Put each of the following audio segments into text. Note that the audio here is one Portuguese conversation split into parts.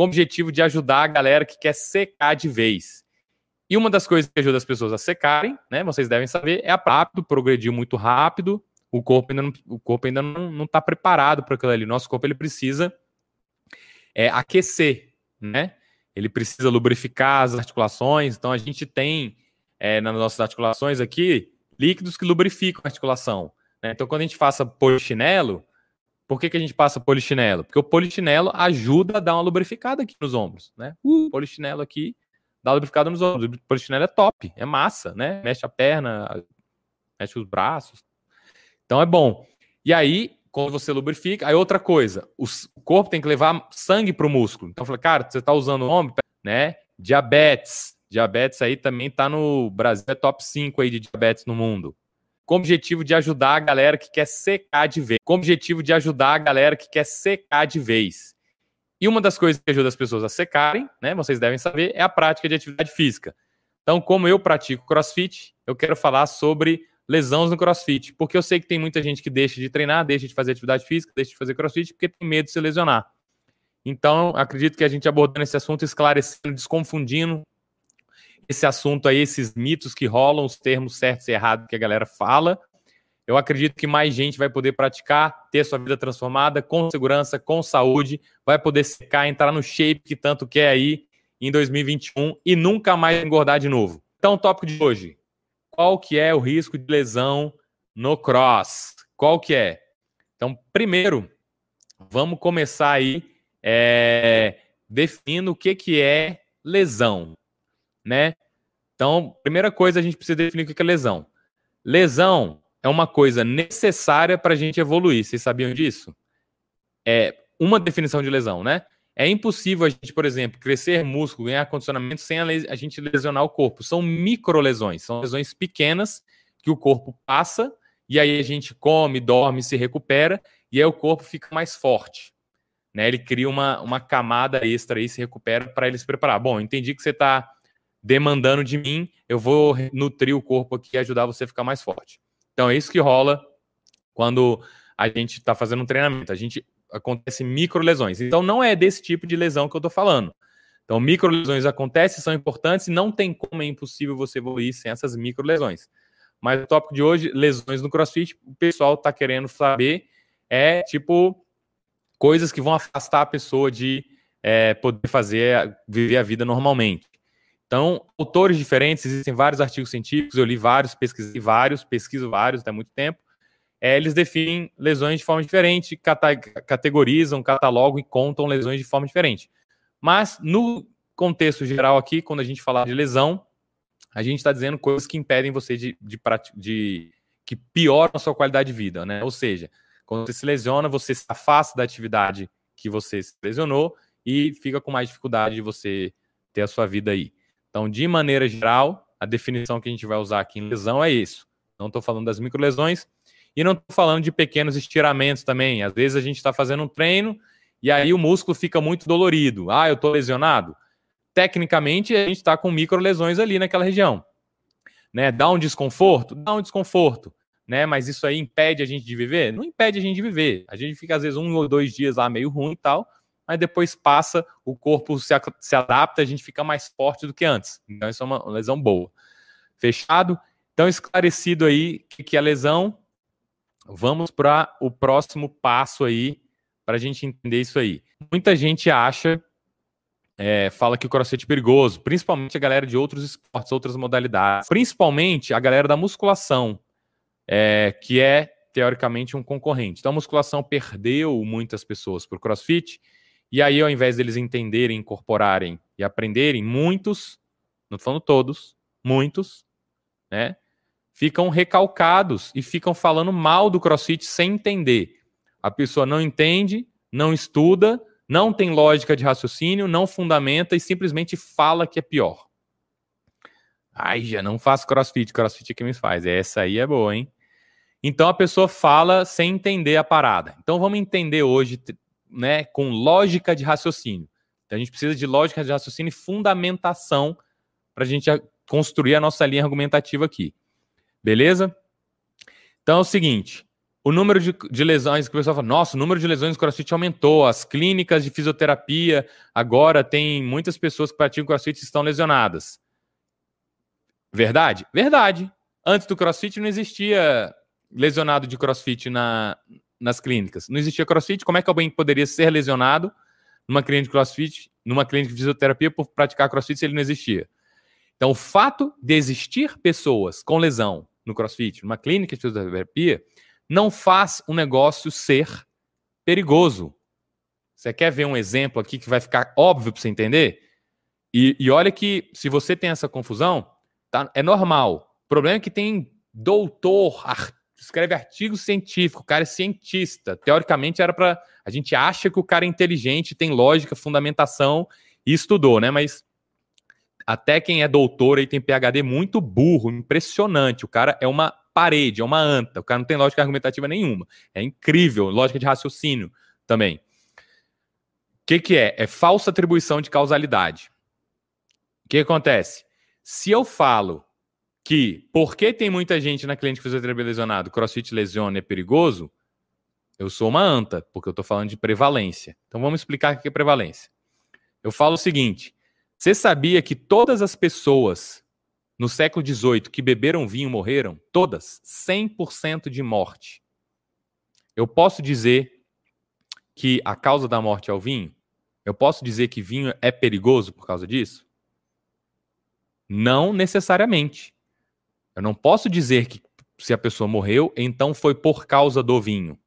com o objetivo de ajudar a galera que quer secar de vez. E uma das coisas que ajuda as pessoas a secarem, né, vocês devem saber, é a rápido, progredir muito rápido. O corpo ainda não, o corpo ainda não está preparado para aquilo ali. Nosso corpo ele precisa é, aquecer, né? Ele precisa lubrificar as articulações. Então a gente tem é, nas nossas articulações aqui líquidos que lubrificam a articulação. Né? Então quando a gente passa polichinelo, por que, que a gente passa polichinelo? Porque o polichinelo ajuda a dar uma lubrificada aqui nos ombros, né? Uh, polichinelo aqui dá lubrificada nos ombros. O polichinelo é top, é massa, né? Mexe a perna, mexe os braços. Então é bom. E aí, quando você lubrifica, aí outra coisa, o corpo tem que levar sangue para o músculo. Então eu falei, cara, você está usando o ombro, né? Diabetes. Diabetes aí também está no Brasil, é top 5 aí de diabetes no mundo. Com o objetivo de ajudar a galera que quer secar de vez. Com o objetivo de ajudar a galera que quer secar de vez. E uma das coisas que ajuda as pessoas a secarem, né, vocês devem saber, é a prática de atividade física. Então, como eu pratico crossfit, eu quero falar sobre lesões no crossfit, porque eu sei que tem muita gente que deixa de treinar, deixa de fazer atividade física, deixa de fazer crossfit porque tem medo de se lesionar. Então, acredito que a gente abordando esse assunto, esclarecendo, desconfundindo esse assunto aí, esses mitos que rolam, os termos certos e errados que a galera fala, eu acredito que mais gente vai poder praticar, ter sua vida transformada com segurança, com saúde, vai poder secar, entrar no shape que tanto quer aí em 2021 e nunca mais engordar de novo. Então, o tópico de hoje, qual que é o risco de lesão no cross? Qual que é? Então, primeiro, vamos começar aí é, definindo o que, que é lesão, né? Então, primeira coisa, a gente precisa definir o que é lesão. Lesão é uma coisa necessária para a gente evoluir. Vocês sabiam disso? É uma definição de lesão, né? É impossível a gente, por exemplo, crescer músculo, ganhar condicionamento sem a, gente lesionar o corpo. São microlesões, são lesões pequenas que o corpo passa e aí a gente come, dorme, se recupera e aí o corpo fica mais forte. Né? Ele cria uma, uma camada extra e se recupera para ele se preparar. Bom, entendi que você está demandando de mim, eu vou nutrir o corpo aqui e ajudar você a ficar mais forte. Então é isso que rola quando a gente está fazendo um treinamento. A gente acontece micro lesões. Então não é desse tipo de lesão que eu estou falando. Então micro lesões acontecem, são importantes e não tem como é impossível você evoluir sem essas micro lesões. Mas o tópico de hoje, lesões no CrossFit, o pessoal está querendo saber é tipo coisas que vão afastar a pessoa de é, poder fazer, viver a vida normalmente. Então, autores diferentes, existem vários artigos científicos, eu li vários, pesquisei vários, pesquiso vários até muito tempo. É, eles definem lesões de forma diferente, categorizam, catalogam e contam lesões de forma diferente. Mas, no contexto geral aqui, quando a gente falar de lesão, a gente está dizendo coisas que impedem você de, de, de, que pioram a sua qualidade de vida, né? Ou seja, quando você se lesiona, você se afasta da atividade que você se lesionou e fica com mais dificuldade de você ter a sua vida aí. Então, de maneira geral, a definição que a gente vai usar aqui em lesão é isso. Não estou falando das microlesões e não estou falando de pequenos estiramentos também. Às vezes a gente está fazendo um treino e aí o músculo fica muito dolorido. Ah, eu estou lesionado. Tecnicamente, a gente está com microlesões ali naquela região. Né? Dá um desconforto? Dá um desconforto. Né? Mas isso aí impede a gente de viver? Não impede a gente de viver. A gente fica, às vezes, um ou dois dias lá meio ruim e tal, mas depois passa, o corpo se, se adapta, a gente fica mais forte do que antes. Então, isso é uma lesão boa. Fechado? Então, esclarecido aí o que é lesão, vamos para o próximo passo aí, para a gente entender isso aí. Muita gente acha, é, fala que o crossfit é perigoso, principalmente a galera de outros esportes, outras modalidades, principalmente a galera da musculação, é, que é teoricamente um concorrente. Então, a musculação perdeu muitas pessoas para o crossfit e aí, ao invés deles entenderem, incorporarem e aprenderem, muitos, não estou falando todos, muitos, né, ficam recalcados e ficam falando mal do CrossFit sem entender. A pessoa não entende, não estuda, não tem lógica de raciocínio, não fundamenta e simplesmente fala que é pior. Ai, já não faço crossfit, crossfit é que me faz. Essa aí é boa, hein? Então a pessoa fala sem entender a parada. Então vamos entender hoje né, com lógica de raciocínio. Então a gente precisa de lógica de raciocínio e fundamentação para a gente construir a nossa linha argumentativa aqui. Beleza? Então é o seguinte: o número de, de, lesões que o pessoal fala, nossa, o número de lesões no crossfit aumentou, as clínicas de fisioterapia agora tem muitas pessoas que praticam crossfit estão lesionadas. Verdade? Verdade. Antes do crossfit não existia lesionado de crossfit na, nas clínicas. Não existia crossfit, como é que alguém poderia ser lesionado numa clínica de crossfit, numa clínica de fisioterapia por praticar crossfit se ele não existia? Então, o fato de existir pessoas com lesão no crossfit, numa clínica de fisioterapia, não faz o negócio ser perigoso. Você quer ver um exemplo aqui que vai ficar óbvio para você entender? E, e, olha que se você tem essa confusão, tá, é normal. O problema é que tem doutor, ar, escreve artigo científico, o cara é cientista. Teoricamente era para a gente acha que o cara é inteligente, tem lógica, fundamentação e estudou, né? Mas até quem é doutor e tem PhD muito burro, impressionante. O cara é uma parede, é uma anta. O cara não tem lógica argumentativa nenhuma. É incrível, lógica de raciocínio também. O que, que é? É falsa atribuição de causalidade. O que acontece? Se eu falo que porque tem muita gente na cliente fisioterapia lesionado, crossfit lesiona é perigoso, eu sou uma anta, porque eu estou falando de prevalência. Então vamos explicar o que é prevalência. Eu falo o seguinte: você sabia que todas as pessoas no século XVIII que beberam vinho morreram, todas, 100% de morte. Eu posso dizer que a causa da morte é o vinho? Eu posso dizer que vinho é perigoso por causa disso? Não necessariamente. Eu não posso dizer que se a pessoa morreu, então foi por causa do vinho.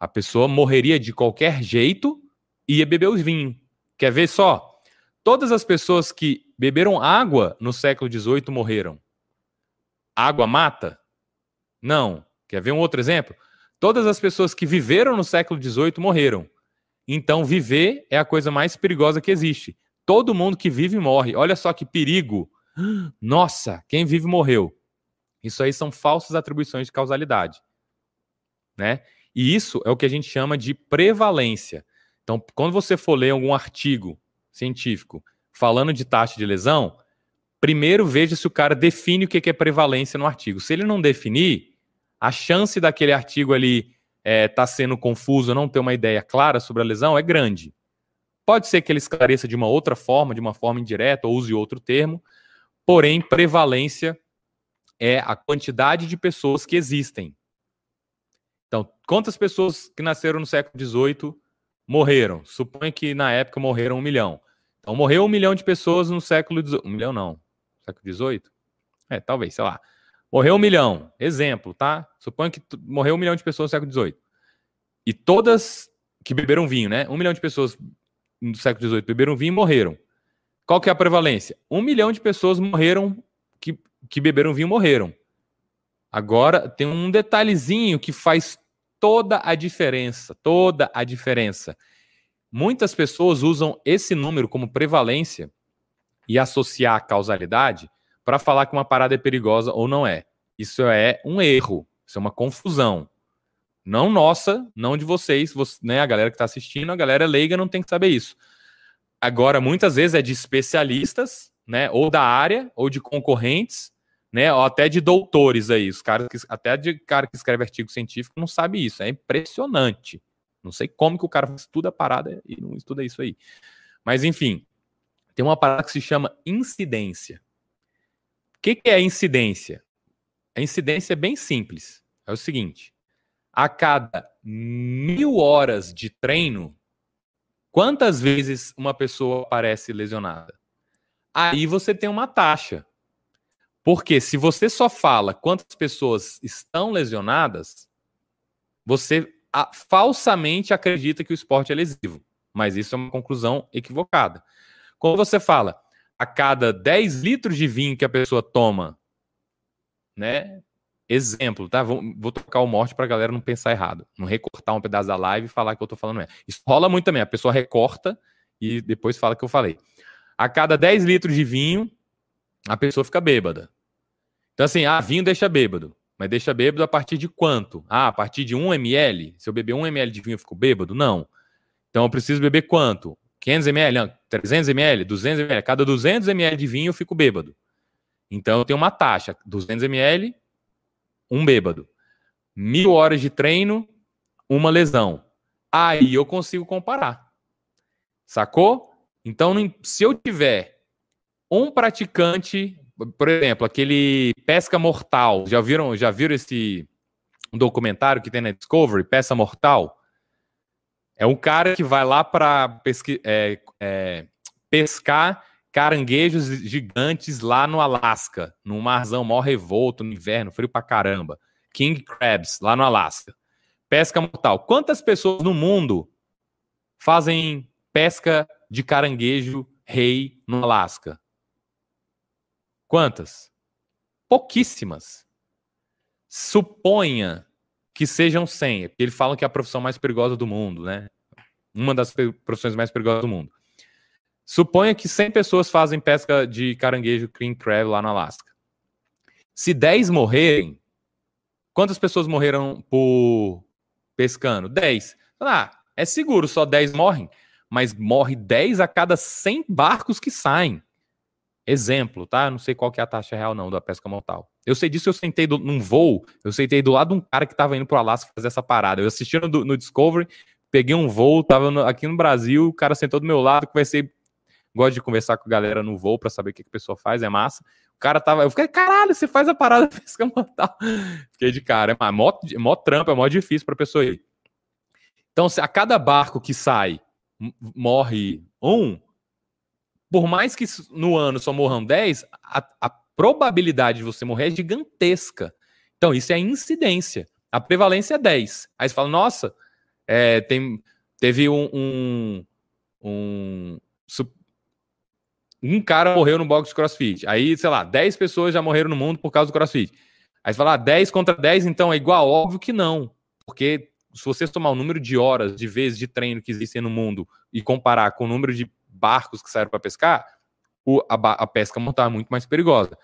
A pessoa morreria de qualquer jeito e ia beber o vinho. Quer ver só? Todas as pessoas que beberam água no século XVIII morreram. Água mata? Não. Quer ver um outro exemplo? Todas as pessoas que viveram no século XVIII morreram. Então, viver é a coisa mais perigosa que existe. Todo mundo que vive morre. Olha só que perigo. Nossa, quem vive morreu. Isso aí são falsas atribuições de causalidade. Né? E isso é o que a gente chama de prevalência. Então, quando você for ler algum artigo científico falando de taxa de lesão, primeiro veja se o cara define o que é prevalência no artigo. Se ele não definir, a chance daquele artigo ali estar é, tá sendo confuso, não ter uma ideia clara sobre a lesão é grande. Pode ser que ele esclareça de uma outra forma, de uma forma indireta, ou use outro termo, porém, prevalência é a quantidade de pessoas que existem. Então, quantas pessoas que nasceram no século XVIII morreram? Suponha que na época morreram um milhão. Então morreu um milhão de pessoas no século XVIII. Um milhão não. Século XVIII? É, talvez, sei lá. Morreu um milhão. Exemplo, tá? Suponha que morreu um milhão de pessoas no século XVIII. E todas que beberam vinho, né? Um milhão de pessoas no século XVIII beberam vinho e morreram. Qual que é a prevalência? Um milhão de pessoas morreram que, que beberam vinho morreram. Agora tem um detalhezinho que faz toda a diferença, toda a diferença. Muitas pessoas usam esse número como prevalência e associar a causalidade para falar que uma parada é perigosa ou não é. Isso é um erro, isso é uma confusão. Não nossa, não de vocês, você, né, a galera que está assistindo, a galera leiga não tem que saber isso. Agora, muitas vezes é de especialistas, né, ou da área, ou de concorrentes, né, ou até de doutores aí, os caras que, até de cara que escreve artigo científico não sabe isso, é impressionante. Não sei como que o cara estuda a parada e não estuda isso aí. Mas, enfim, tem uma parada que se chama incidência. O que, que é incidência? A incidência é bem simples. É o seguinte: a cada mil horas de treino, quantas vezes uma pessoa aparece lesionada? Aí você tem uma taxa. Porque se você só fala quantas pessoas estão lesionadas, você a, falsamente acredita que o esporte é lesivo. Mas isso é uma conclusão equivocada. Quando você fala a cada 10 litros de vinho que a pessoa toma, né? Exemplo, tá? Vou, vou tocar o morte para a galera não pensar errado. Não recortar um pedaço da live e falar que eu tô falando é. Isso rola muito também. A pessoa recorta e depois fala que eu falei. A cada 10 litros de vinho, a pessoa fica bêbada. Então, assim, ah, vinho deixa bêbado. Mas deixa bêbado a partir de quanto? Ah, a partir de 1 ml? Se eu beber 1 ml de vinho, eu fico bêbado? Não. Então eu preciso beber quanto? 500 ml? Não, 300 ml? 200 ml? Cada 200 ml de vinho eu fico bêbado. Então eu tenho uma taxa: 200 ml, um bêbado. mil horas de treino, uma lesão. Aí eu consigo comparar. Sacou? Então, se eu tiver um praticante, por exemplo, aquele pesca mortal, já viram, já viram esse documentário que tem na Discovery, Pesca Mortal? É um cara que vai lá para é, é, pescar caranguejos gigantes lá no Alasca, num marzão mó revolto, no inverno, frio pra caramba. King Crabs, lá no Alasca. Pesca mortal. Quantas pessoas no mundo fazem pesca de caranguejo rei no Alasca? Quantas? Pouquíssimas. Suponha que sejam 100. Eles falam que é a profissão mais perigosa do mundo, né? Uma das profissões mais perigosas do mundo. Suponha que 100 pessoas fazem pesca de caranguejo king crab lá no Alasca. Se 10 morrerem, quantas pessoas morreram por pescando? 10. Ah, é seguro, só 10 morrem, mas morre 10 a cada 100 barcos que saem. Exemplo, tá? Não sei qual que é a taxa real não da pesca mortal. Eu sei disso, eu sentei do, num voo, eu sentei do lado de um cara que tava indo pro Alasca fazer essa parada. Eu assisti no, no Discovery, peguei um voo, tava no, aqui no Brasil, o cara sentou do meu lado, ser gosto de conversar com a galera no voo para saber o que, que a pessoa faz, é massa. O cara tava. Eu fiquei, caralho, você faz a parada pesca mortal. Fiquei de cara. É mó, mó trampo, é mó difícil pra pessoa ir. Então, a cada barco que sai morre um, por mais que no ano só morram 10, a, a probabilidade de você morrer é gigantesca. Então, isso é incidência. A prevalência é 10. Aí você fala, nossa, é, tem, teve um, um, um, um cara morreu no box de crossfit. Aí, sei lá, 10 pessoas já morreram no mundo por causa do crossfit. Aí você fala, ah, 10 contra 10, então é igual? Óbvio que não. Porque se você tomar o número de horas, de vezes de treino que existem no mundo e comparar com o número de barcos que saíram para pescar, o, a, a, pesca mortal é muito mais perigosa.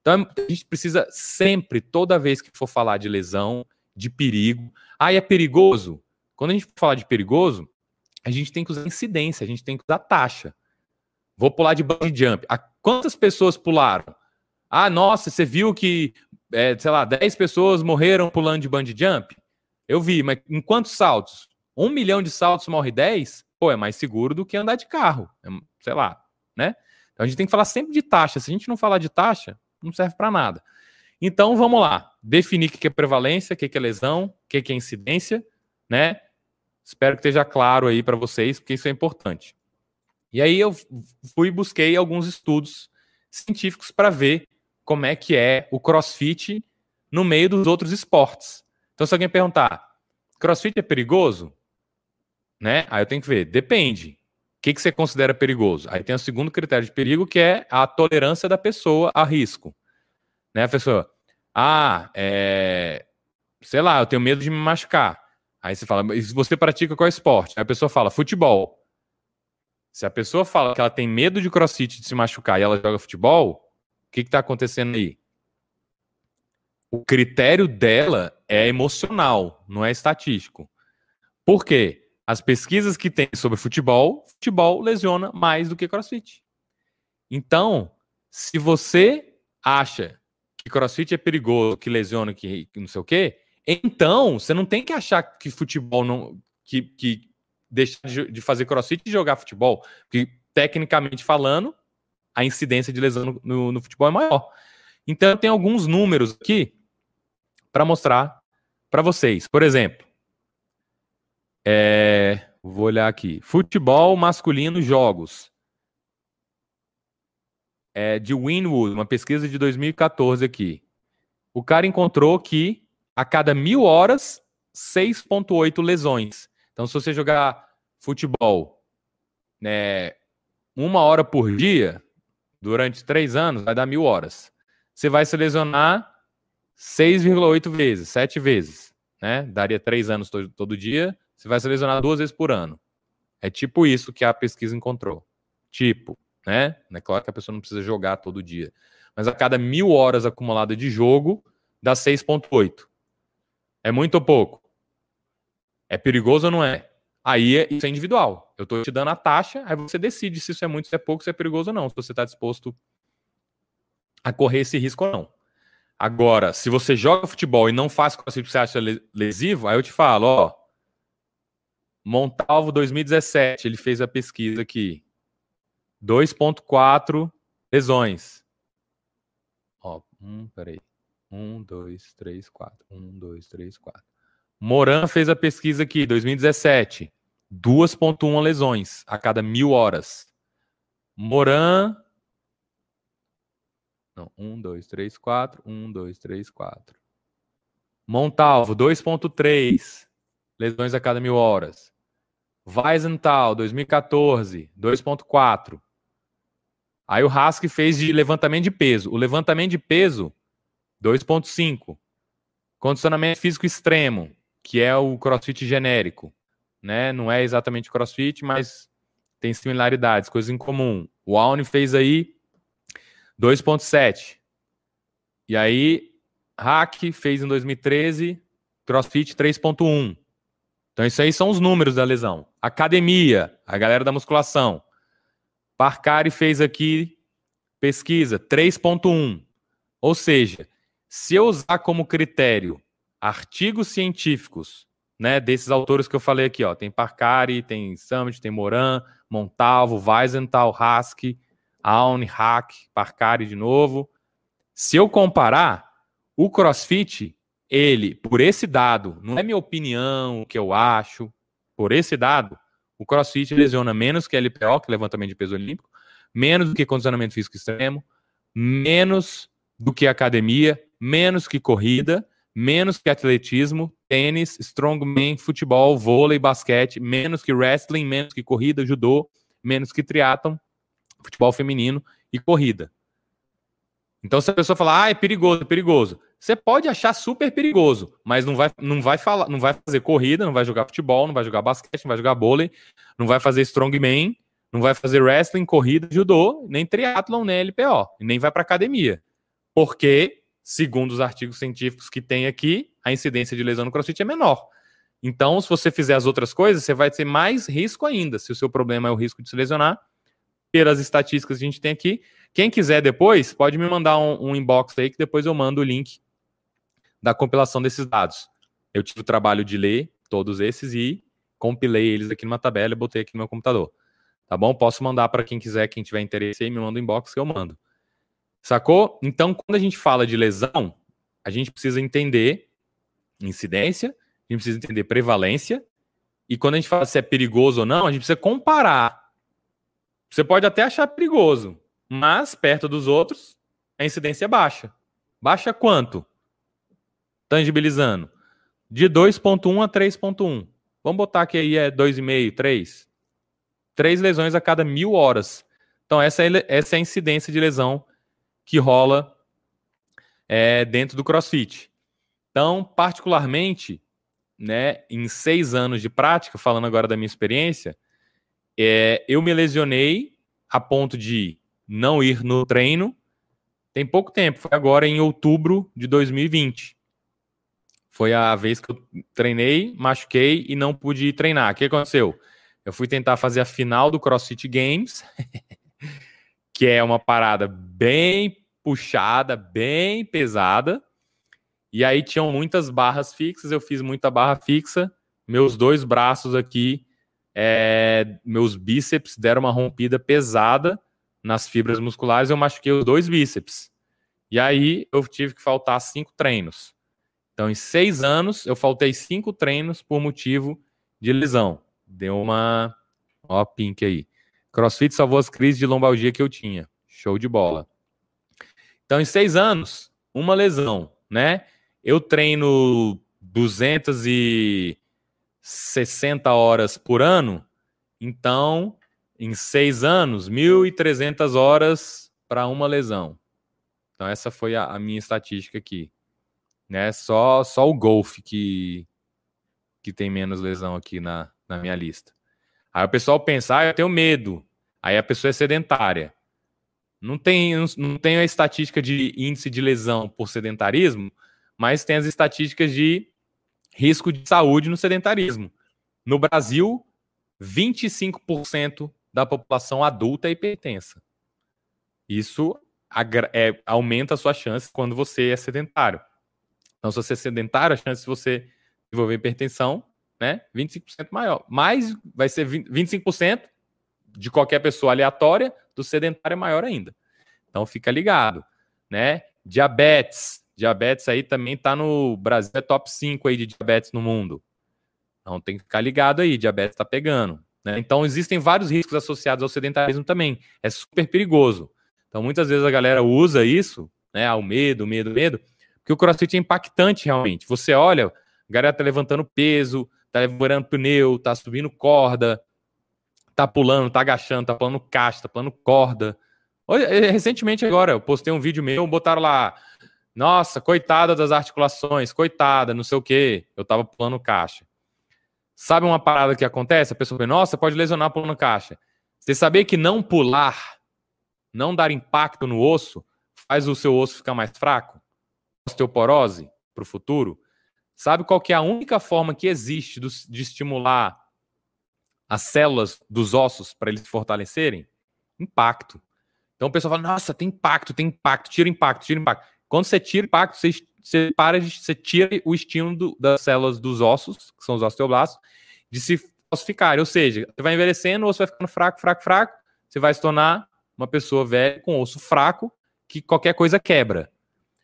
Então a gente precisa sempre, toda vez que for falar de lesão, de perigo. Ah, é perigoso? Quando a gente falar de perigoso, a gente tem que usar incidência, a gente tem que usar taxa. Vou pular de bungee jump. Quantas pessoas pularam? Ah, nossa, você viu que, é, sei lá, 10 pessoas morreram pulando de bungee jump? Eu vi, mas em quantos saltos? Um milhão de saltos morre 10? Pô, é mais seguro do que andar de carro. É, sei lá, né? Então a gente tem que falar sempre de taxa. Se a gente não falar de taxa, não serve para nada. Então vamos lá. Definir o que é prevalência, o que é lesão, o que é incidência, né? Espero que esteja claro aí para vocês, porque isso é importante. E aí eu fui busquei alguns estudos científicos para ver como é que é o CrossFit no meio dos outros esportes. Então, se alguém perguntar, CrossFit é perigoso? Né? Aí eu tenho que ver, depende. O que, que você considera perigoso? Aí tem o segundo critério de perigo, que é a tolerância da pessoa a risco. Né, a pessoa, ah, é... sei lá, eu tenho medo de me machucar. Aí você fala, se você pratica qual esporte? Aí a pessoa fala, futebol. Se a pessoa fala que ela tem medo de crossfit de se machucar e ela joga futebol, o que está acontecendo aí? O critério dela é emocional, não é estatístico. Por quê? As pesquisas que tem sobre futebol, futebol lesiona mais do que crossfit. Então, se você acha que crossfit é perigoso, que lesiona, que, não sei o quê, então você não tem que achar que futebol não. que, que deixar de fazer crossfit e jogar futebol. Porque, tecnicamente falando, a incidência de lesão no, no, no futebol é maior. Então, tenho alguns números aqui para mostrar para vocês. Por exemplo, é, vou olhar aqui: futebol masculino jogos. É, de Winwood, uma pesquisa de 2014 aqui. O cara encontrou que a cada mil horas, 6,8 lesões. Então, se você jogar futebol né, uma hora por dia, durante três anos, vai dar mil horas. Você vai se lesionar 6,8 vezes, sete vezes. Né? Daria três anos todo, todo dia. Você vai se lesionar duas vezes por ano. É tipo isso que a pesquisa encontrou. Tipo, né? É claro que a pessoa não precisa jogar todo dia. Mas a cada mil horas acumuladas de jogo, dá 6,8. É muito ou pouco? É perigoso ou não é? Aí é, isso é individual. Eu estou te dando a taxa, aí você decide se isso é muito, se é pouco, se é perigoso ou não, se você está disposto a correr esse risco ou não. Agora, se você joga futebol e não faz crossfit que você acha lesivo, aí eu te falo, ó. Montalvo 2017, ele fez a pesquisa aqui. 2.4 lesões. Ó, um, peraí. Um, dois, três, quatro. Um, dois, três, quatro. Moran fez a pesquisa aqui, 2017. 2.1 lesões a cada mil horas. Moran não, 1, 2, 3, 4. 1, 2, 3, 4. Montalvo, 2,3 lesões a cada mil horas. Weizenthal, 2014, 2,4. Aí o Hask fez de levantamento de peso. O levantamento de peso, 2,5. Condicionamento físico extremo, que é o crossfit genérico. Né? Não é exatamente crossfit, mas tem similaridades, coisas em comum. O Auni fez aí 2.7. E aí, Hack fez em 2013, CrossFit 3.1. Então, isso aí são os números da lesão. Academia, a galera da musculação. Parcari fez aqui pesquisa 3.1. Ou seja, se eu usar como critério artigos científicos, né, desses autores que eu falei aqui, ó, tem Parcari, tem Summit, tem Moran, Montalvo, Weizenthal, Hask, Aun, Hack, Parcari de novo. Se eu comparar, o CrossFit, ele, por esse dado, não é minha opinião, o que eu acho, por esse dado, o CrossFit lesiona menos que LPO, que é levantamento de peso olímpico, menos do que condicionamento físico extremo, menos do que academia, menos que corrida, menos que atletismo, tênis, strongman, futebol, vôlei, basquete, menos que wrestling, menos que corrida, judô, menos que triatlon, futebol feminino e corrida. Então, se a pessoa falar, ah, é perigoso, é perigoso, você pode achar super perigoso, mas não vai, não vai falar, não vai fazer corrida, não vai jogar futebol, não vai jogar basquete, não vai jogar vôlei, não vai fazer strongman, não vai fazer wrestling, corrida, judô, nem triatlon, nem LPO, nem vai para academia. Porque, segundo os artigos científicos que tem aqui, a incidência de lesão no CrossFit é menor. Então, se você fizer as outras coisas, você vai ter mais risco ainda. Se o seu problema é o risco de se lesionar, pelas estatísticas que a gente tem aqui. Quem quiser depois, pode me mandar um, um inbox aí que depois eu mando o link da compilação desses dados. Eu tive o trabalho de ler todos esses e compilei eles aqui numa tabela e botei aqui no meu computador. Tá bom? Posso mandar para quem quiser, quem tiver interesse aí, me manda um inbox que eu mando. Sacou? Então, quando a gente fala de lesão, a gente precisa entender incidência, a gente precisa entender prevalência, e quando a gente fala se é perigoso ou não, a gente precisa comparar você pode até achar perigoso, mas perto dos outros, a incidência é baixa. Baixa quanto? Tangibilizando. De 2.1 a 3.1. Vamos botar que aí é 2,5, 3. Três lesões a cada mil horas. Então, essa é, essa é a incidência de lesão que rola é, dentro do CrossFit. Então, particularmente, né, em seis anos de prática, falando agora da minha experiência, é, eu me lesionei a ponto de não ir no treino. Tem pouco tempo, foi agora em outubro de 2020. Foi a vez que eu treinei, machuquei e não pude treinar. O que aconteceu? Eu fui tentar fazer a final do CrossFit Games, que é uma parada bem puxada, bem pesada. E aí tinham muitas barras fixas, eu fiz muita barra fixa. Meus dois braços aqui é, meus bíceps deram uma rompida pesada nas fibras musculares, eu machuquei os dois bíceps. E aí eu tive que faltar cinco treinos. Então, em seis anos, eu faltei cinco treinos por motivo de lesão. Deu uma. Ó, pink aí. CrossFit salvou as crises de lombalgia que eu tinha. Show de bola. Então, em seis anos, uma lesão, né? Eu treino 200 e 60 horas por ano, então, em seis anos, 1.300 horas para uma lesão. Então, essa foi a, a, minha estatística aqui. Né? Só, só o golfe que, que tem menos lesão aqui na, na minha lista. Aí o pessoal pensa, ah, eu tenho medo. Aí a pessoa é sedentária. Não tem, não, tem a estatística de índice de lesão por sedentarismo, mas tem as estatísticas de risco de saúde no sedentarismo. No Brasil, 25% da população adulta é hipertensa. Isso é, aumenta a sua chance quando você é sedentário. Então, se você é sedentário, a chance de você desenvolver hipertensão, né, 25% maior. Mas vai ser 20, 25% de qualquer pessoa aleatória, do sedentário é maior ainda. Então, fica ligado, né? Diabetes. Diabetes aí também tá no Brasil, é top 5 aí de diabetes no mundo. Então, tem que ficar ligado aí, diabetes tá pegando. Né? Então, existem vários riscos associados ao sedentarismo também. É super perigoso. Então, muitas vezes a galera usa isso, né? Ao medo, medo, medo, porque o crossfit é impactante realmente. Você olha, a galera tá levantando peso, tá levantando pneu, tá subindo corda, tá pulando, tá agachando, tá pulando caixa, tá pulando corda. Eh, recentemente agora, eu postei um vídeo meu, botaram lá, nossa, coitada das articulações, coitada, não sei o quê. Eu tava pulando caixa. Sabe uma parada que acontece? A pessoa fala, nossa, pode lesionar pulando caixa. Você sabia que não pular, não dar impacto no osso, faz o seu osso ficar mais fraco? Osteoporose para o futuro? Sabe qual que é a única forma que existe de estimular as células dos ossos para eles se fortalecerem? Impacto. Então o pessoal fala, nossa, tem impacto, tem impacto, tira impacto, tira impacto. Quando você tira impacto, você você para você tira o estímulo das células dos ossos, que são os osteoblastos, de se ossificarem. Ou seja, você vai envelhecendo, o osso vai ficando fraco, fraco, fraco, você vai se tornar uma pessoa velha com osso fraco, que qualquer coisa quebra.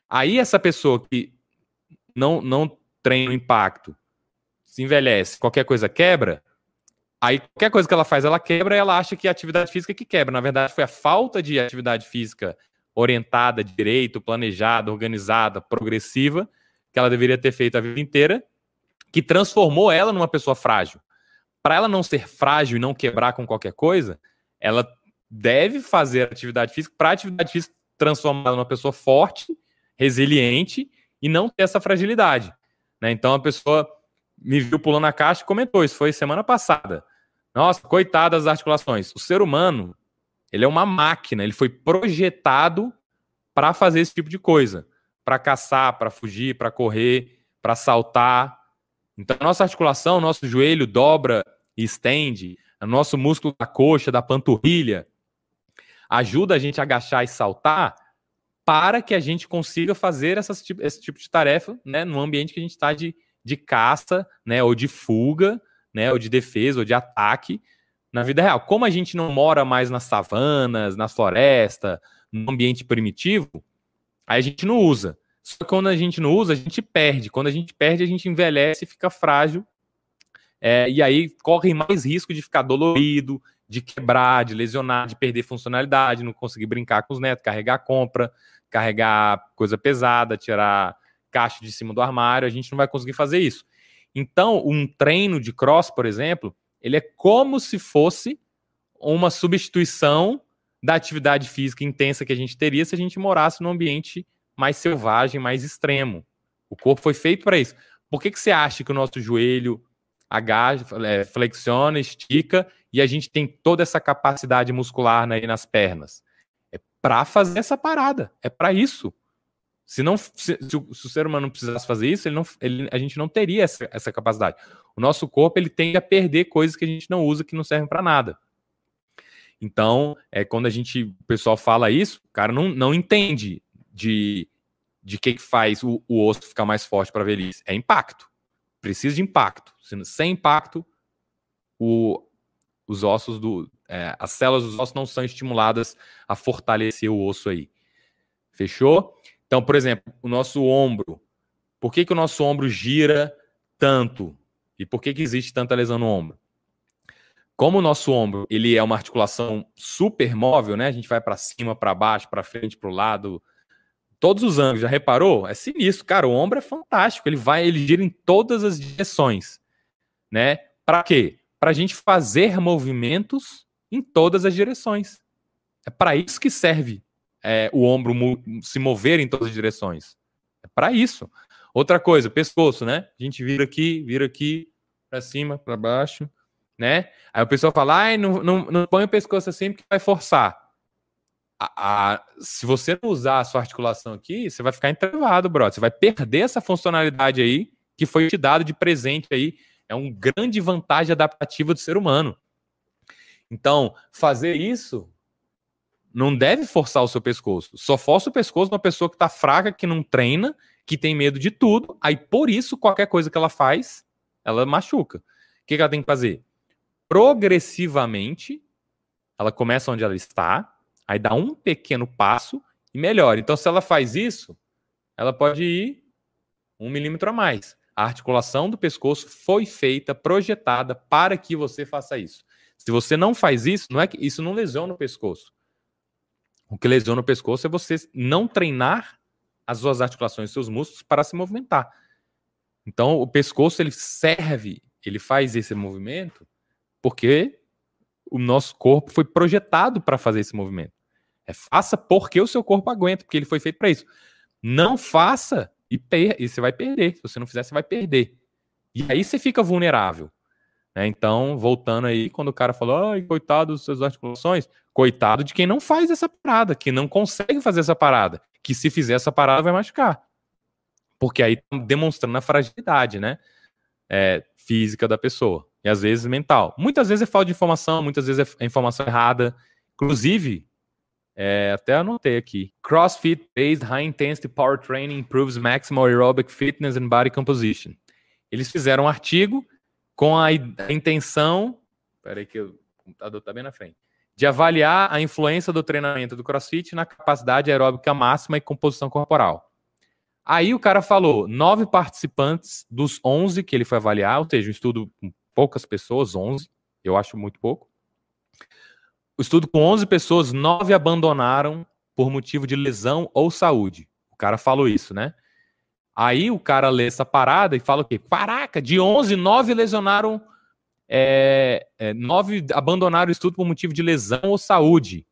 Aí essa pessoa que não, não treina o impacto, se envelhece, qualquer coisa quebra, aí qualquer coisa que ela faz, ela quebra e ela acha que é a atividade física que quebra. Na verdade, foi a falta de atividade física orientada, direito, planejada, organizada, progressiva, que ela deveria ter feito a vida inteira, que transformou ela numa pessoa frágil. Para ela não ser frágil e não quebrar com qualquer coisa, ela deve fazer atividade física para atividade física transformar numa pessoa forte, resiliente e não ter essa fragilidade. Né? Então a pessoa me viu pulando a caixa e comentou, isso foi semana passada. Nossa, coitada das articulações. O ser humano, ele é uma máquina, ele foi projetado para fazer esse tipo de coisa, para caçar, para fugir, para correr, para saltar. Então, a nossa articulação, nosso joelho dobra e estende, o nosso músculo da coxa, da panturrilha, ajuda a gente a agachar e saltar para que a gente consiga fazer essas, esse tipo de tarefa né, no ambiente que a gente está de, de caça, né, ou de fuga, né, ou de defesa, ou de ataque, na vida real. Como a gente não mora mais nas savanas, na floresta, no ambiente primitivo, aí a gente não usa. Só que quando a gente não usa, a gente perde. Quando a gente perde, a gente envelhece fica frágil. É, e aí corre mais risco de ficar dolorido, de quebrar, de lesionar, de perder funcionalidade, não conseguir brincar com os netos, carregar compra, carregar coisa pesada, tirar caixa de cima do armário. A gente não vai conseguir fazer isso. Então, um treino de cross, por exemplo, ele é como se fosse uma substituição da atividade física intensa que a gente teria se a gente morasse num ambiente mais selvagem, mais extremo. O corpo foi feito para isso. Por que, que você acha que o nosso joelho agacha, é, flexiona, estica e a gente tem toda essa capacidade muscular aí nas pernas? É para fazer essa parada. É para isso. Se, não, se, se, o, se, o, ser humano não precisasse fazer isso, ele não, ele, a gente não teria essa, essa capacidade. O nosso corpo ele tende a perder coisas que a gente não usa, que não servem para nada. Então, é quando a gente, o pessoal fala isso, o cara não, não entende de de que, faz o, o osso ficar mais forte para velhice. É impacto. Precisa de impacto. Sem impacto, o, os ossos do. É, as células dos ossos não são estimuladas a fortalecer o osso aí. Fechou? Então, por exemplo, o nosso ombro. Por que, que o nosso ombro gira tanto? E por que, que existe tanta lesão no ombro? Como o nosso ombro ele é uma articulação super móvel, né? A gente vai para cima, para baixo, para frente, para o lado, todos os ângulos. Já reparou? É sinistro, cara. O ombro é fantástico. Ele vai, ele gira em todas as direções, né? Para quê? Para a gente fazer movimentos em todas as direções. É para isso que serve é, o ombro se mover em todas as direções. É para isso. Outra coisa, pescoço, né? A gente vira aqui, vira aqui, para cima, para baixo, né? Aí o pessoal fala, ai, não, não, não põe o pescoço assim porque vai forçar. A, a, se você não usar a sua articulação aqui, você vai ficar entrevado, brother. Você vai perder essa funcionalidade aí que foi te dado de presente aí. É uma grande vantagem adaptativa do ser humano. Então, fazer isso não deve forçar o seu pescoço. Só força o pescoço uma pessoa que está fraca, que não treina, que tem medo de tudo. Aí, por isso, qualquer coisa que ela faz, ela machuca. O que, ela tem que fazer? Progressivamente, ela começa onde ela está, aí dá um pequeno passo e melhora. Então, se ela faz isso, ela pode ir um milímetro a mais. A articulação do pescoço foi feita, projetada para que você faça isso. Se você não faz isso, não é que isso não lesiona o pescoço. O que lesiona o pescoço é você não treinar as suas articulações, seus músculos para se movimentar. Então, o pescoço ele serve, ele faz esse movimento porque o nosso corpo foi projetado para fazer esse movimento. É faça porque o seu corpo aguenta, porque ele foi feito para isso. Não faça e, e você vai perder. Se você não fizer, você vai perder. E aí você fica vulnerável. Né? Então, voltando aí, quando o cara falou, ai, coitado das suas articulações, coitado de quem não faz essa parada, que não consegue fazer essa parada, que se fizer essa parada vai machucar. Porque aí tá demonstrando a fragilidade, né? É, física da pessoa. E às vezes mental. Muitas vezes é falta de informação, muitas vezes é informação errada. Inclusive, é, até anotei aqui. CrossFit-based high intensity power training improves maximal aerobic fitness and body composition. Eles fizeram um artigo com a, intenção. Peraí, que o computador está bem na frente. De avaliar a influência do treinamento do CrossFit na capacidade aeróbica máxima e composição corporal. Aí o cara falou: nove participantes dos 11 que ele foi avaliar, ou seja, um estudo com poucas pessoas, 11, eu acho muito pouco. O estudo com 11 pessoas, nove abandonaram por motivo de lesão ou saúde. O cara falou isso, né? Aí o cara lê essa parada e fala o quê? Caraca, de 11, 9 lesionaram, é, é, 9 abandonaram o estudo por motivo de lesão ou saúde.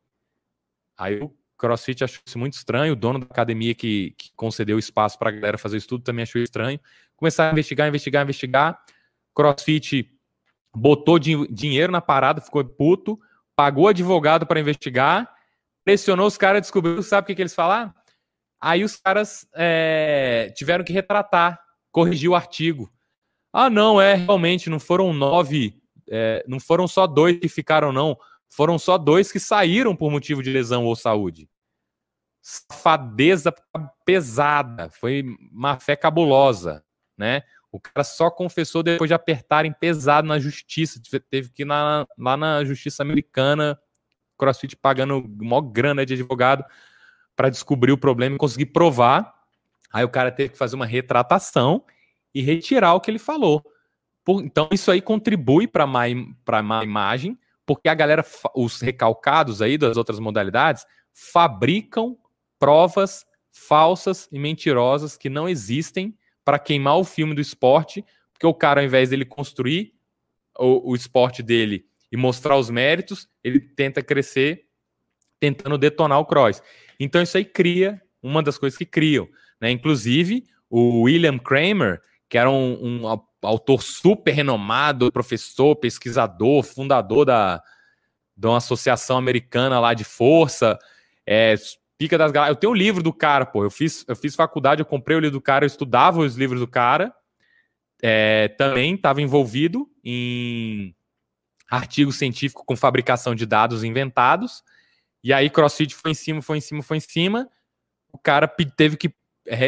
Aí o CrossFit achou isso muito estranho, o dono da academia que, que concedeu espaço para a galera fazer o estudo também achou estranho. Começaram a investigar, investigar, investigar. CrossFit botou din dinheiro na parada, ficou puto, pagou advogado para investigar, pressionou os caras, descobriu, sabe o que, que eles falaram? Aí os caras é, tiveram que retratar, corrigir o artigo. Ah, não, é, realmente, não foram nove, é, não foram só dois que ficaram, não. Foram só dois que saíram por motivo de lesão ou saúde. Safadeza pesada, foi má fé cabulosa, né? O cara só confessou depois de apertarem pesado na justiça. Teve que ir na, lá na justiça americana, CrossFit pagando maior grana de advogado para descobrir o problema e conseguir provar. Aí o cara teve que fazer uma retratação e retirar o que ele falou. Por, então, isso aí contribui para má, má imagem, porque a galera, os recalcados aí das outras modalidades, fabricam provas falsas e mentirosas que não existem para queimar o filme do esporte, porque o cara, ao invés dele construir o, o esporte dele e mostrar os méritos, ele tenta crescer tentando detonar o cross. Então isso aí cria uma das coisas que criam, né? Inclusive o William Kramer, que era um, um autor super renomado, professor, pesquisador, fundador da, de uma associação americana lá de força, é, pica das galáxias. Eu tenho o um livro do cara, pô. Eu fiz, eu fiz faculdade, eu comprei o livro do cara, eu estudava os livros do cara. É, também estava envolvido em artigo científico com fabricação de dados inventados. E aí CrossFit foi em cima, foi em cima, foi em cima. O cara teve que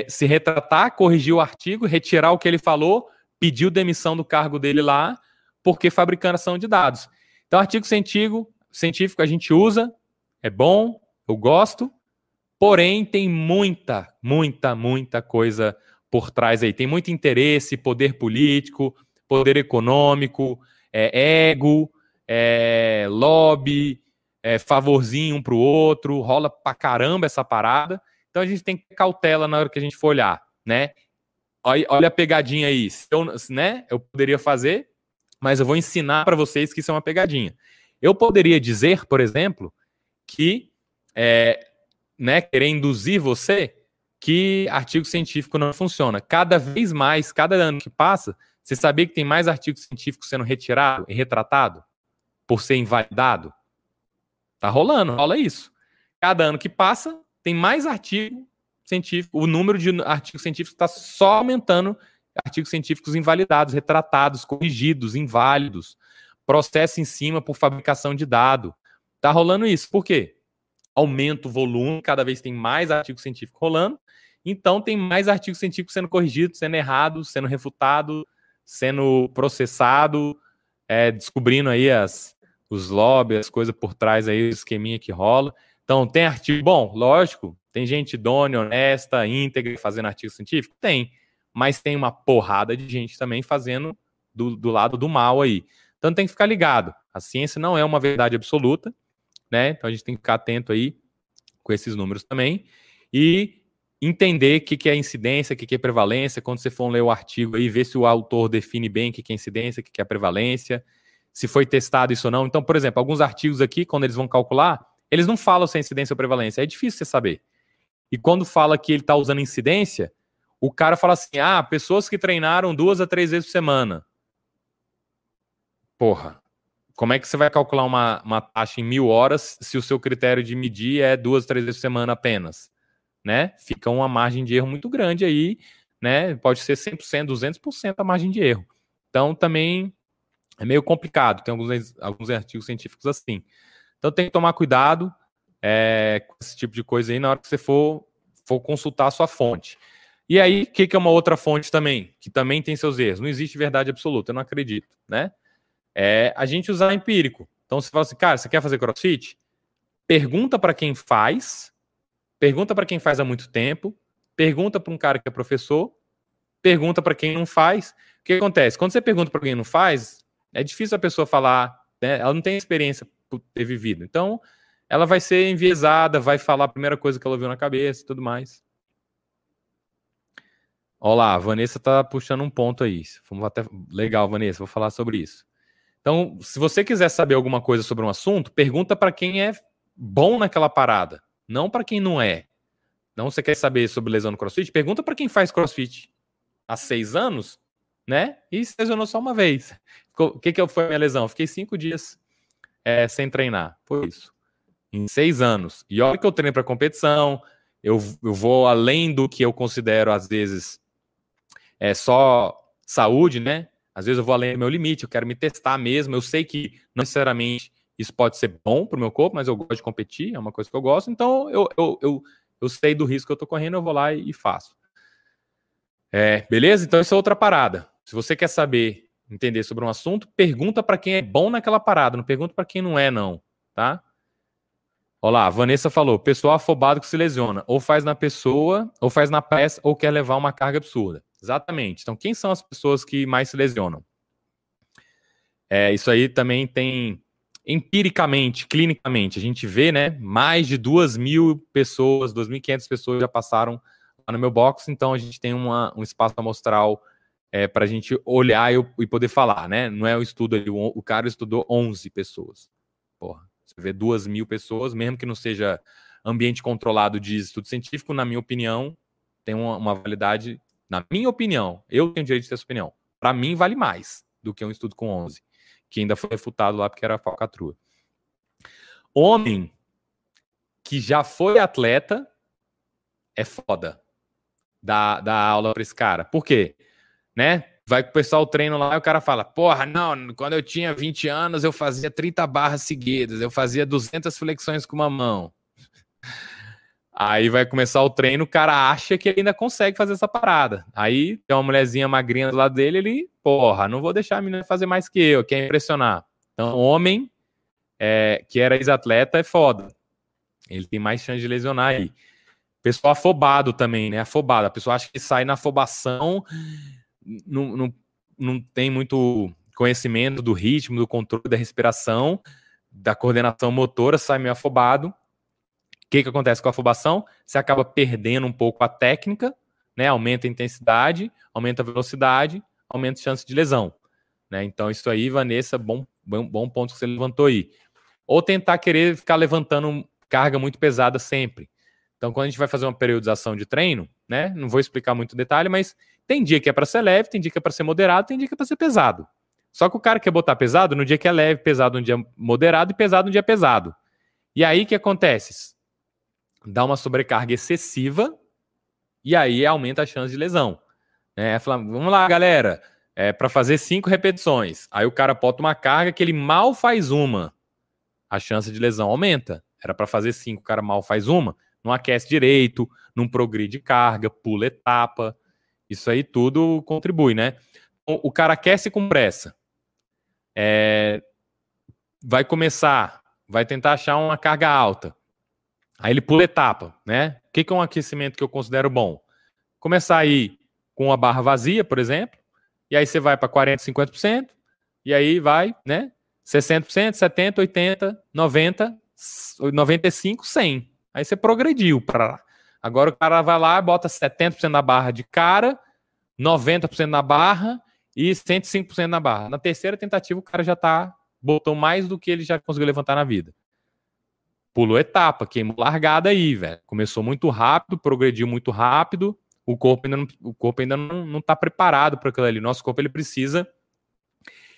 se retratar, corrigir o artigo, retirar o que ele falou, pediu demissão do cargo dele lá, porque fabricação de dados. Então, artigo científico, científico a gente usa, é bom, eu gosto, porém tem muita, muita, muita coisa por trás aí. Tem muito interesse, poder político, poder econômico, é, ego, é, lobby, é, favorzinho um pro outro, rola pra caramba essa parada. Então a gente tem que ter cautela na hora que a gente for olhar, né? Olha, a pegadinha aí, eu, né? Eu poderia fazer, mas eu vou ensinar para vocês que isso é uma pegadinha. Eu poderia dizer, por exemplo, que é, né, querer induzir você que artigo científico não funciona. Cada vez mais, cada ano que passa, você sabia que tem mais artigos científicos sendo retirado e retratado por ser invalidado? Tá rolando, rola isso. Cada ano que passa, tem mais artigo científico, o número de artigos científicos está só aumentando, artigos científicos invalidados, retratados, corrigidos, inválidos, processo em cima por fabricação de dado. Tá rolando isso. Por quê? aumenta o volume, cada vez tem mais artigo científico rolando, então tem mais artigo científico sendo corrigido, sendo errado, sendo refutado, sendo processado, é, descobrindo aí as, os lobbies, as coisas por trás aí, o esqueminha que rola. Então, tem artigo. Bom, lógico, tem gente idônea, honesta, íntegra, fazendo artigo científico? Tem. Mas tem uma porrada de gente também fazendo do, do lado do mal aí. Então tem que ficar ligado. A ciência não é uma verdade absoluta, né? Então a gente tem que ficar atento aí com esses números também. E entender o que, que é incidência, o que, que é prevalência. Quando você for ler o artigo aí, ver se o autor define bem o que, que é incidência, o que, que é prevalência, se foi testado isso ou não. Então, por exemplo, alguns artigos aqui, quando eles vão calcular, eles não falam se é incidência ou prevalência. É difícil você saber. E quando fala que ele está usando incidência, o cara fala assim: ah, pessoas que treinaram duas a três vezes por semana. Porra, como é que você vai calcular uma, uma taxa em mil horas se o seu critério de medir é duas, três vezes por semana apenas? Né? Fica uma margem de erro muito grande aí, né? Pode ser 100%, 200% a margem de erro. Então, também é meio complicado. Tem alguns, alguns artigos científicos assim. Então tem que tomar cuidado é, com esse tipo de coisa aí na hora que você for, for consultar a sua fonte. E aí, o que, que é uma outra fonte também, que também tem seus erros? Não existe verdade absoluta, eu não acredito, né? É a gente usar empírico. Então você fala assim, cara, você quer fazer crossfit? Pergunta para quem faz, pergunta para quem faz há muito tempo, pergunta para um cara que é professor, pergunta para quem não faz. O que acontece? Quando você pergunta para quem não faz, é difícil a pessoa falar, né? ela não tem experiência por ter vivido. Então, ela vai ser enviesada, vai falar a primeira coisa que ela viu na cabeça e tudo mais. Olha lá, a Vanessa tá puxando um ponto aí. Vamos até... Legal, Vanessa, vou falar sobre isso. Então, se você quiser saber alguma coisa sobre um assunto, pergunta para quem é bom naquela parada, não para quem não é. Não você quer saber sobre lesão no crossfit? Pergunta para quem faz crossfit há seis anos, né? E se lesionou só uma vez. O que, que foi a minha lesão? Fiquei cinco dias é, sem treinar. Foi isso. Em seis anos. E olha que eu treino para competição, eu, eu vou além do que eu considero, às vezes, é só saúde, né? Às vezes eu vou além do meu limite, eu quero me testar mesmo. Eu sei que não necessariamente isso pode ser bom para o meu corpo, mas eu gosto de competir, é uma coisa que eu gosto. Então eu, eu, eu, eu sei do risco que eu estou correndo, eu vou lá e, e faço. É, beleza? Então, isso é outra parada. Se você quer saber entender sobre um assunto, pergunta para quem é bom naquela parada, não pergunta para quem não é, não, tá? Olá, Vanessa falou: pessoal afobado que se lesiona, ou faz na pessoa, ou faz na peça, ou quer levar uma carga absurda. Exatamente. Então, quem são as pessoas que mais se lesionam? É, isso aí também tem empiricamente, clinicamente, a gente vê, né? Mais de duas mil pessoas, 2.500 pessoas já passaram lá no meu box, então a gente tem uma, um espaço amostral é, para a gente olhar e, e, poder falar, né? Não é o estudo ali, o, o, cara estudou 11 pessoas. Porra, você vê duas mil pessoas, mesmo que não seja ambiente controlado de estudo científico, na minha opinião, tem uma, uma validade, na minha opinião, eu tenho direito de ter essa opinião. Para mim, vale mais do que um estudo com 11, que ainda foi refutado lá porque era falcatrua. Homem que já foi atleta é foda dar, dar aula para esse cara. Por quê? Né? Vai com o treino lá e o cara fala: Porra, não, quando eu tinha 20 anos eu fazia 30 barras seguidas, eu fazia 200 flexões com uma mão. Aí vai começar o treino, o cara acha que ele ainda consegue fazer essa parada. Aí tem uma mulherzinha magrinha do lado dele, ele, porra, não vou deixar a menina fazer mais que eu, quer impressionar. Então, homem é, que era ex-atleta é foda. Ele tem mais chance de lesionar aí. Pessoal afobado também, né? Afobado. A pessoa acha que sai na afobação não, não, não tem muito conhecimento do ritmo, do controle da respiração, da coordenação motora, sai meio afobado. O que, que acontece com a afobação? Você acaba perdendo um pouco a técnica, né? aumenta a intensidade, aumenta a velocidade, aumenta a chance de lesão. Né? Então, isso aí, Vanessa, bom, bom, bom ponto que você levantou aí. Ou tentar querer ficar levantando carga muito pesada sempre. Então, quando a gente vai fazer uma periodização de treino, né? Não vou explicar muito detalhe, mas tem dia que é para ser leve, tem dia que é para ser moderado, tem dia que é para ser pesado. Só que o cara quer botar pesado no dia que é leve, pesado no dia moderado e pesado no dia pesado. E aí o que acontece? Dá uma sobrecarga excessiva e aí aumenta a chance de lesão. É, fala, vamos lá, galera, é para fazer cinco repetições. Aí o cara bota uma carga que ele mal faz uma. A chance de lesão aumenta. Era para fazer cinco, o cara mal faz uma, não aquece direito, não progride carga, pula etapa. Isso aí tudo contribui, né? O cara aquece com pressa. É, vai começar, vai tentar achar uma carga alta. Aí ele pula etapa, né? O que é um aquecimento que eu considero bom? Começar aí com a barra vazia, por exemplo, e aí você vai para 40, 50%, e aí vai, né? 60%, 70%, 80%, 90%, 95%, 100%. Aí você progrediu para Agora o cara vai lá, bota 70% na barra de cara, 90% na barra e 105% na barra. Na terceira tentativa, o cara já tá botou mais do que ele já conseguiu levantar na vida. Pulou etapa, queimou largada aí, velho. Começou muito rápido, progrediu muito rápido. O corpo ainda não, o corpo ainda não, não tá preparado para aquilo ali. Nosso corpo ele precisa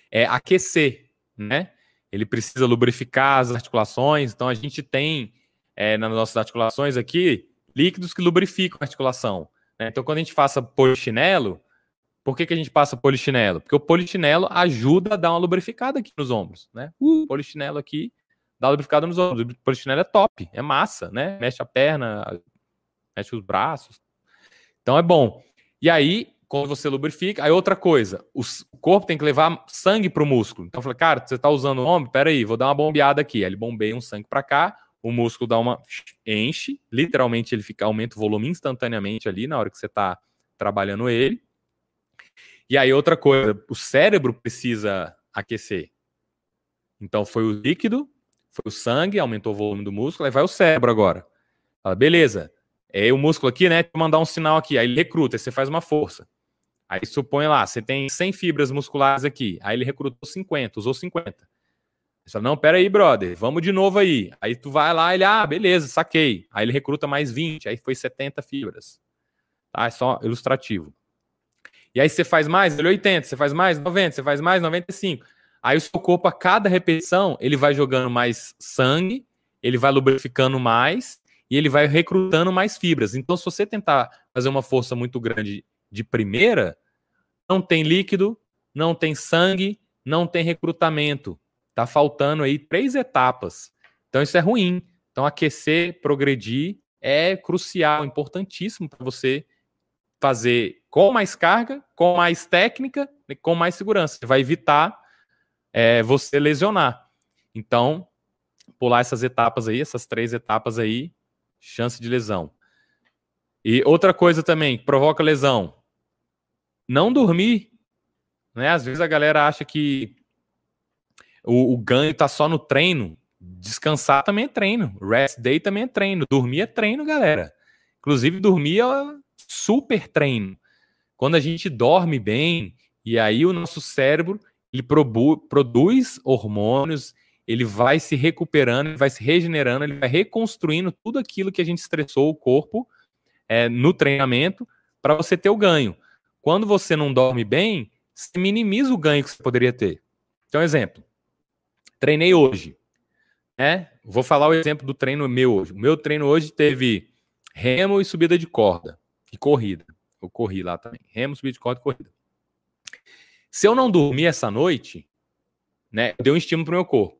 é, aquecer, né? Ele precisa lubrificar as articulações. Então a gente tem é, nas nossas articulações aqui líquidos que lubrificam a articulação. Né? Então quando a gente passa polichinelo, por que, que a gente passa polichinelo? Porque o polichinelo ajuda a dar uma lubrificada aqui nos ombros, né? Uh, polichinelo aqui dá lubrificada nos ombros. O polichinelo é top, é massa, né? Mexe a perna, mexe os braços. Então é bom. E aí, quando você lubrifica, aí outra coisa, o corpo tem que levar sangue para o músculo. Então eu falei, cara, você está usando o ombro? Peraí, vou dar uma bombeada aqui. Aí ele bombeia um sangue para cá, o músculo dá uma enche, literalmente ele fica aumenta o volume instantaneamente ali na hora que você está trabalhando ele. E aí outra coisa, o cérebro precisa aquecer. Então foi o líquido, foi o sangue, aumentou o volume do músculo, aí vai o cérebro agora. Fala, beleza, é o músculo aqui, né? Mandar um sinal aqui, aí ele recruta, aí você faz uma força. Aí supõe lá, você tem 100 fibras musculares aqui, aí ele recrutou 50, usou 50. Você fala, não, pera aí, brother, vamos de novo aí. Aí tu vai lá, ele, ah, beleza, saquei. Aí ele recruta mais 20, aí foi 70 fibras. Tá, é só ilustrativo. E aí você faz mais, ele 80, você faz mais 90, você faz mais 95. Aí o seu corpo, a cada repetição, ele vai jogando mais sangue, ele vai lubrificando mais e ele vai recrutando mais fibras. Então, se você tentar fazer uma força muito grande de primeira, não tem líquido, não tem sangue, não tem recrutamento. Tá faltando aí três etapas. Então, isso é ruim. Então, aquecer, progredir é crucial, importantíssimo para você fazer com mais carga, com mais técnica, com mais segurança. Você vai evitar é, você lesionar. Então, pular essas etapas aí, essas três etapas aí, chance de lesão. E outra coisa também que provoca lesão, não dormir. Né? Às vezes a galera acha que o, o ganho está só no treino. Descansar também é treino. Rest day também é treino. Dormir é treino, galera. Inclusive, dormir é super treino. Quando a gente dorme bem, e aí o nosso cérebro ele produz hormônios, ele vai se recuperando, vai se regenerando, ele vai reconstruindo tudo aquilo que a gente estressou o corpo é, no treinamento para você ter o ganho. Quando você não dorme bem, você minimiza o ganho que você poderia ter. Então, exemplo, treinei hoje. Né? Vou falar o exemplo do treino meu hoje. O meu treino hoje teve remo e subida de corda e corrida. Eu corri lá também. Remo, subida de corda e corrida. Se eu não dormir essa noite, né, deu um estímulo para o meu corpo.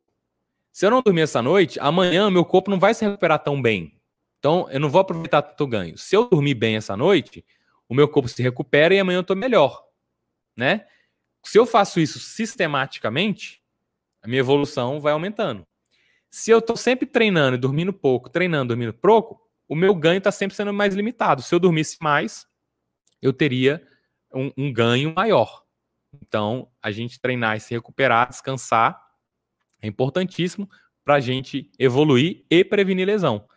Se eu não dormir essa noite, amanhã meu corpo não vai se recuperar tão bem. Então, eu não vou aproveitar tanto ganho. Se eu dormir bem essa noite, o meu corpo se recupera e amanhã eu estou melhor, né? Se eu faço isso sistematicamente, a minha evolução vai aumentando. Se eu estou sempre treinando e dormindo pouco, treinando, dormindo pouco, o meu ganho está sempre sendo mais limitado. Se eu dormisse mais, eu teria um, um ganho maior. Então, a gente treinar e se recuperar, descansar, é importantíssimo para a gente evoluir e prevenir lesão.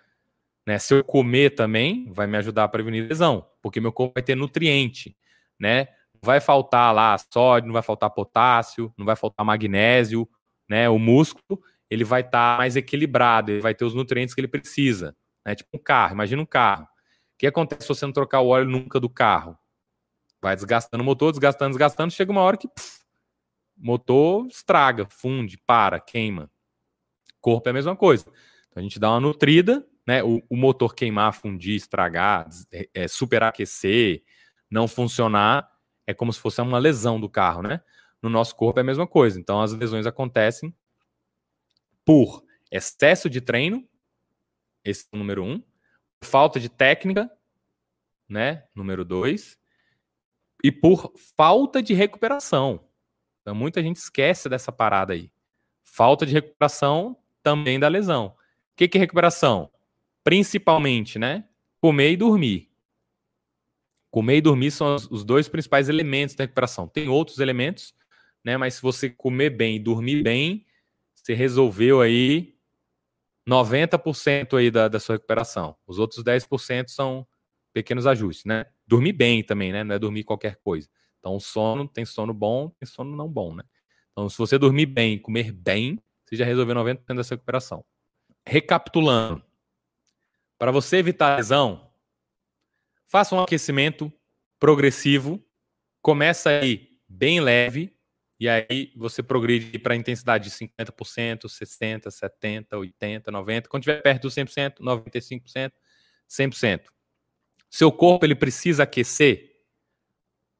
Né? Se eu comer também, vai me ajudar a prevenir lesão, porque meu corpo vai ter nutriente, né? Vai faltar lá sódio, não vai faltar potássio, não vai faltar magnésio, né? O músculo, ele vai estar tá mais equilibrado, ele vai ter os nutrientes que ele precisa, né? Tipo um carro, imagina um carro. O que acontece se você não trocar o óleo nunca do carro? Vai desgastando o motor, desgastando, desgastando, chega uma hora que pff, motor estraga, funde, para, queima. Corpo é a mesma coisa. Então a gente dá uma nutrida, né? O, o motor queimar, fundir, estragar, é, é, superaquecer, não funcionar, é como se fosse uma lesão do carro, né? No nosso corpo é a mesma coisa. Então as lesões acontecem por excesso de treino, Esse é o número um. Falta de técnica, né? Número dois. E por falta de recuperação. Então, muita gente esquece dessa parada aí. Falta de recuperação também da lesão. O que, que é recuperação? Principalmente, né? Comer e dormir. Comer e dormir são os dois principais elementos da recuperação. Tem outros elementos, né? Mas se você comer bem e dormir bem, você resolveu aí 90% aí da, da sua recuperação. Os outros 10% são pequenos ajustes, né? Dormir bem também, né? Não é dormir qualquer coisa. Então, sono, tem sono bom, tem sono não bom, né? Então, se você dormir bem, comer bem, você já resolveu 90% dessa recuperação. Recapitulando, para você evitar lesão, faça um aquecimento progressivo, começa aí bem leve, e aí você progride para a intensidade de 50%, 60%, 70%, 80%, 90%. Quando estiver perto dos 100%, 95%, 100%. Seu corpo ele precisa aquecer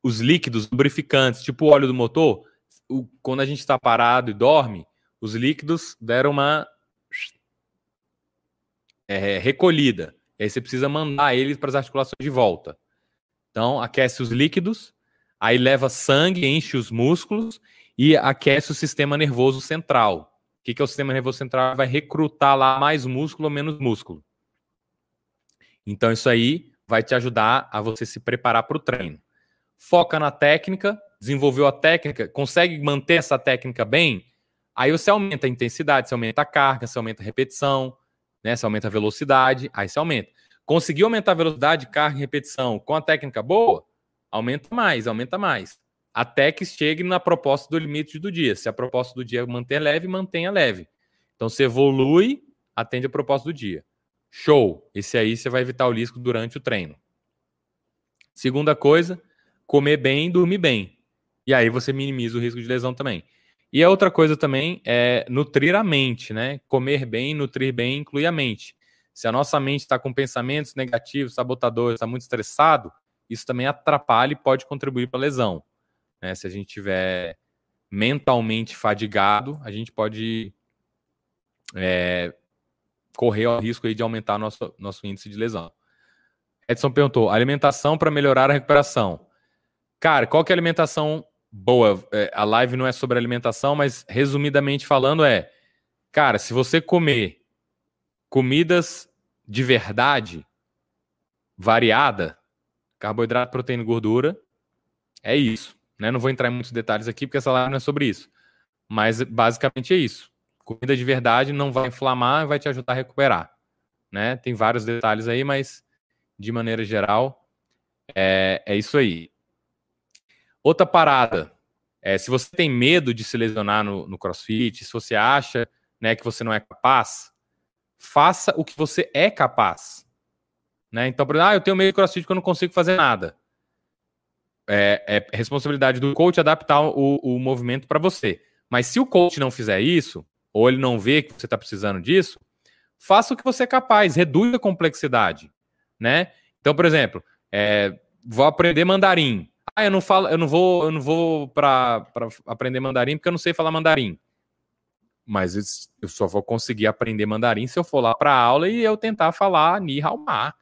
os líquidos lubrificantes, tipo o óleo do motor. O, quando a gente está parado e dorme, os líquidos deram uma é, recolhida. E aí você precisa mandar eles para as articulações de volta. Então, aquece os líquidos, aí leva sangue, enche os músculos e aquece o sistema nervoso central. O que, que é o sistema nervoso central? Vai recrutar lá mais músculo ou menos músculo. Então, isso aí vai te ajudar a você se preparar para o treino. Foca na técnica, desenvolveu a técnica, consegue manter essa técnica bem, aí você aumenta a intensidade, você aumenta a carga, você aumenta a repetição, né? Você aumenta a velocidade, aí você aumenta. Conseguiu aumentar a velocidade, carga e repetição com a técnica boa, aumenta mais, aumenta mais. Até que chegue na proposta do limite do dia. Se a proposta do dia manter leve, mantenha leve. Então você evolui, atende a proposta do dia. Show! Esse aí você vai evitar o risco durante o treino. Segunda coisa, comer bem e dormir bem. E aí você minimiza o risco de lesão também. E a outra coisa também é nutrir a mente, né? Comer bem, nutrir bem inclui a mente. Se a nossa mente está com pensamentos negativos, sabotadores, está muito estressado, isso também atrapalha e pode contribuir para a lesão. Né? Se a gente tiver mentalmente fadigado, a gente pode é, correr o risco aí de aumentar nosso, nosso índice de lesão. Edson perguntou: alimentação para melhorar a recuperação. Cara, qual que é a alimentação boa? É, a live não é sobre alimentação, mas resumidamente falando é, cara, se você comer comidas de verdade, variada, carboidrato, proteína e gordura, é isso. Né? Não vou entrar em muitos detalhes aqui, porque essa live não é sobre isso. Mas basicamente é isso. Comida de verdade não vai inflamar, vai te ajudar a recuperar. Né? Tem vários detalhes aí, mas de maneira geral é, é isso aí. Outra parada, é, se você tem medo de se lesionar no, no CrossFit, se você acha né, que você não é capaz, faça o que você é capaz. Né? Então, por exemplo, ah, eu tenho medo de CrossFit que eu não consigo fazer nada. É, é responsabilidade do coach adaptar o, o movimento para você. Mas se o coach não fizer isso, ou ele não vê que você está precisando disso, faça o que você é capaz, reduz a complexidade, né? Então, por exemplo, é, vou aprender mandarim. Ah, eu não falo, eu não vou, eu não vou para aprender mandarim porque eu não sei falar mandarim. Mas eu só vou conseguir aprender mandarim se eu for lá para aula e eu tentar falar Ni Hao Ma.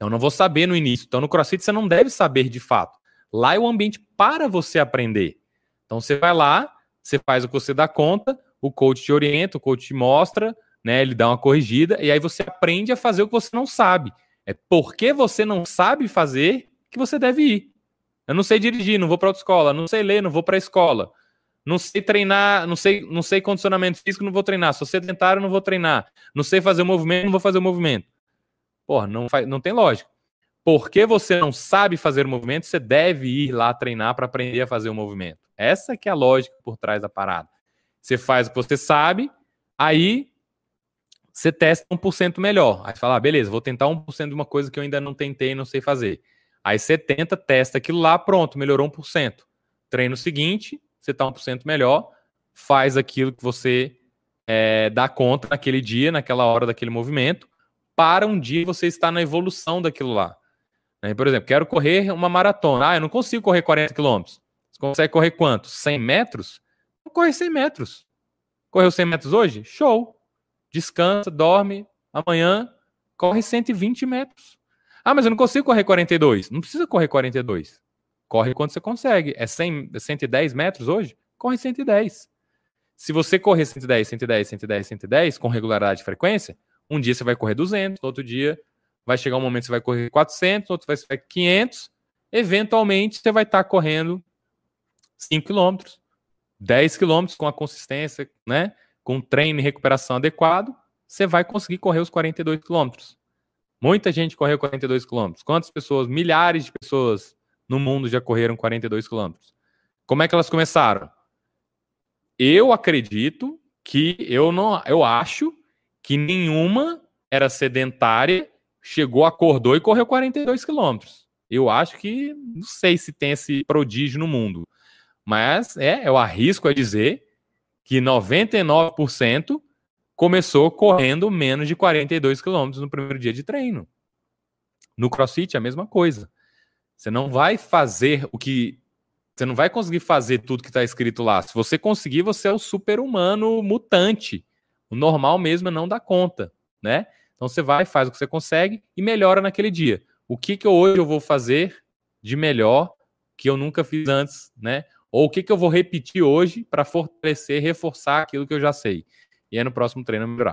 Então, eu não vou saber no início. Então, no CrossFit você não deve saber de fato. Lá é o ambiente para você aprender. Então, você vai lá, você faz o que você dá conta, o coach te orienta, o coach te mostra, né? Ele dá uma corrigida e aí você aprende a fazer o que você não sabe. É porque você não sabe fazer que você deve ir. Eu não sei dirigir, não vou para outra escola, não sei ler, não vou para a escola. Não sei treinar, não sei, não sei condicionamento físico, não vou treinar. Sou sedentário, não vou treinar. Não sei fazer o movimento, não vou fazer o movimento. Porra, não, faz, não tem lógica. Porque você não sabe fazer o movimento, você deve ir lá treinar para aprender a fazer o movimento. Essa que é a lógica por trás da parada. Você faz o que você sabe, aí você testa 1% melhor. Aí você fala, ah, beleza, vou tentar 1% de uma coisa que eu ainda não tentei e não sei fazer. Aí você tenta, testa aquilo lá, pronto, melhorou 1%. Treino seguinte, você está 1% melhor, faz aquilo que você é, dá conta naquele dia, naquela hora daquele movimento, para um dia você estar na evolução daquilo lá. Né? Por exemplo, quero correr uma maratona. Ah, eu não consigo correr 40 quilômetros. Você consegue correr quanto? 100 metros? Vou correr 100 metros. Correu 100 metros hoje? Show! Descansa, dorme, amanhã corre 120 metros. Ah, mas eu não consigo correr 42. Não precisa correr 42. Corre quando você consegue. É 100, 110 metros hoje? Corre 110. Se você correr 110, 110, 110, 110 com regularidade e frequência, um dia você vai correr 200, outro dia vai chegar um momento que você vai correr 400, outro vai ser 500. Eventualmente você vai estar correndo 5 km, 10 km com a consistência, né? Com treino e recuperação adequado, você vai conseguir correr os 42 km. Muita gente correu 42 km. Quantas pessoas, milhares de pessoas no mundo já correram 42 km? Como é que elas começaram? Eu acredito que eu não, eu acho que nenhuma era sedentária, chegou, acordou e correu 42 quilômetros. Eu acho que não sei se tem esse prodígio no mundo, mas é, eu arrisco a dizer que 99% começou correndo menos de 42 quilômetros no primeiro dia de treino. No CrossFit é a mesma coisa. Você não vai fazer o que você não vai conseguir fazer tudo que está escrito lá. Se você conseguir, você é o super-humano mutante. O normal mesmo é não dar conta, né? Então você vai, faz o que você consegue e melhora naquele dia. O que, que hoje eu vou fazer de melhor que eu nunca fiz antes, né? Ou o que, que eu vou repetir hoje para fortalecer, reforçar aquilo que eu já sei. E aí no próximo treino melhorar.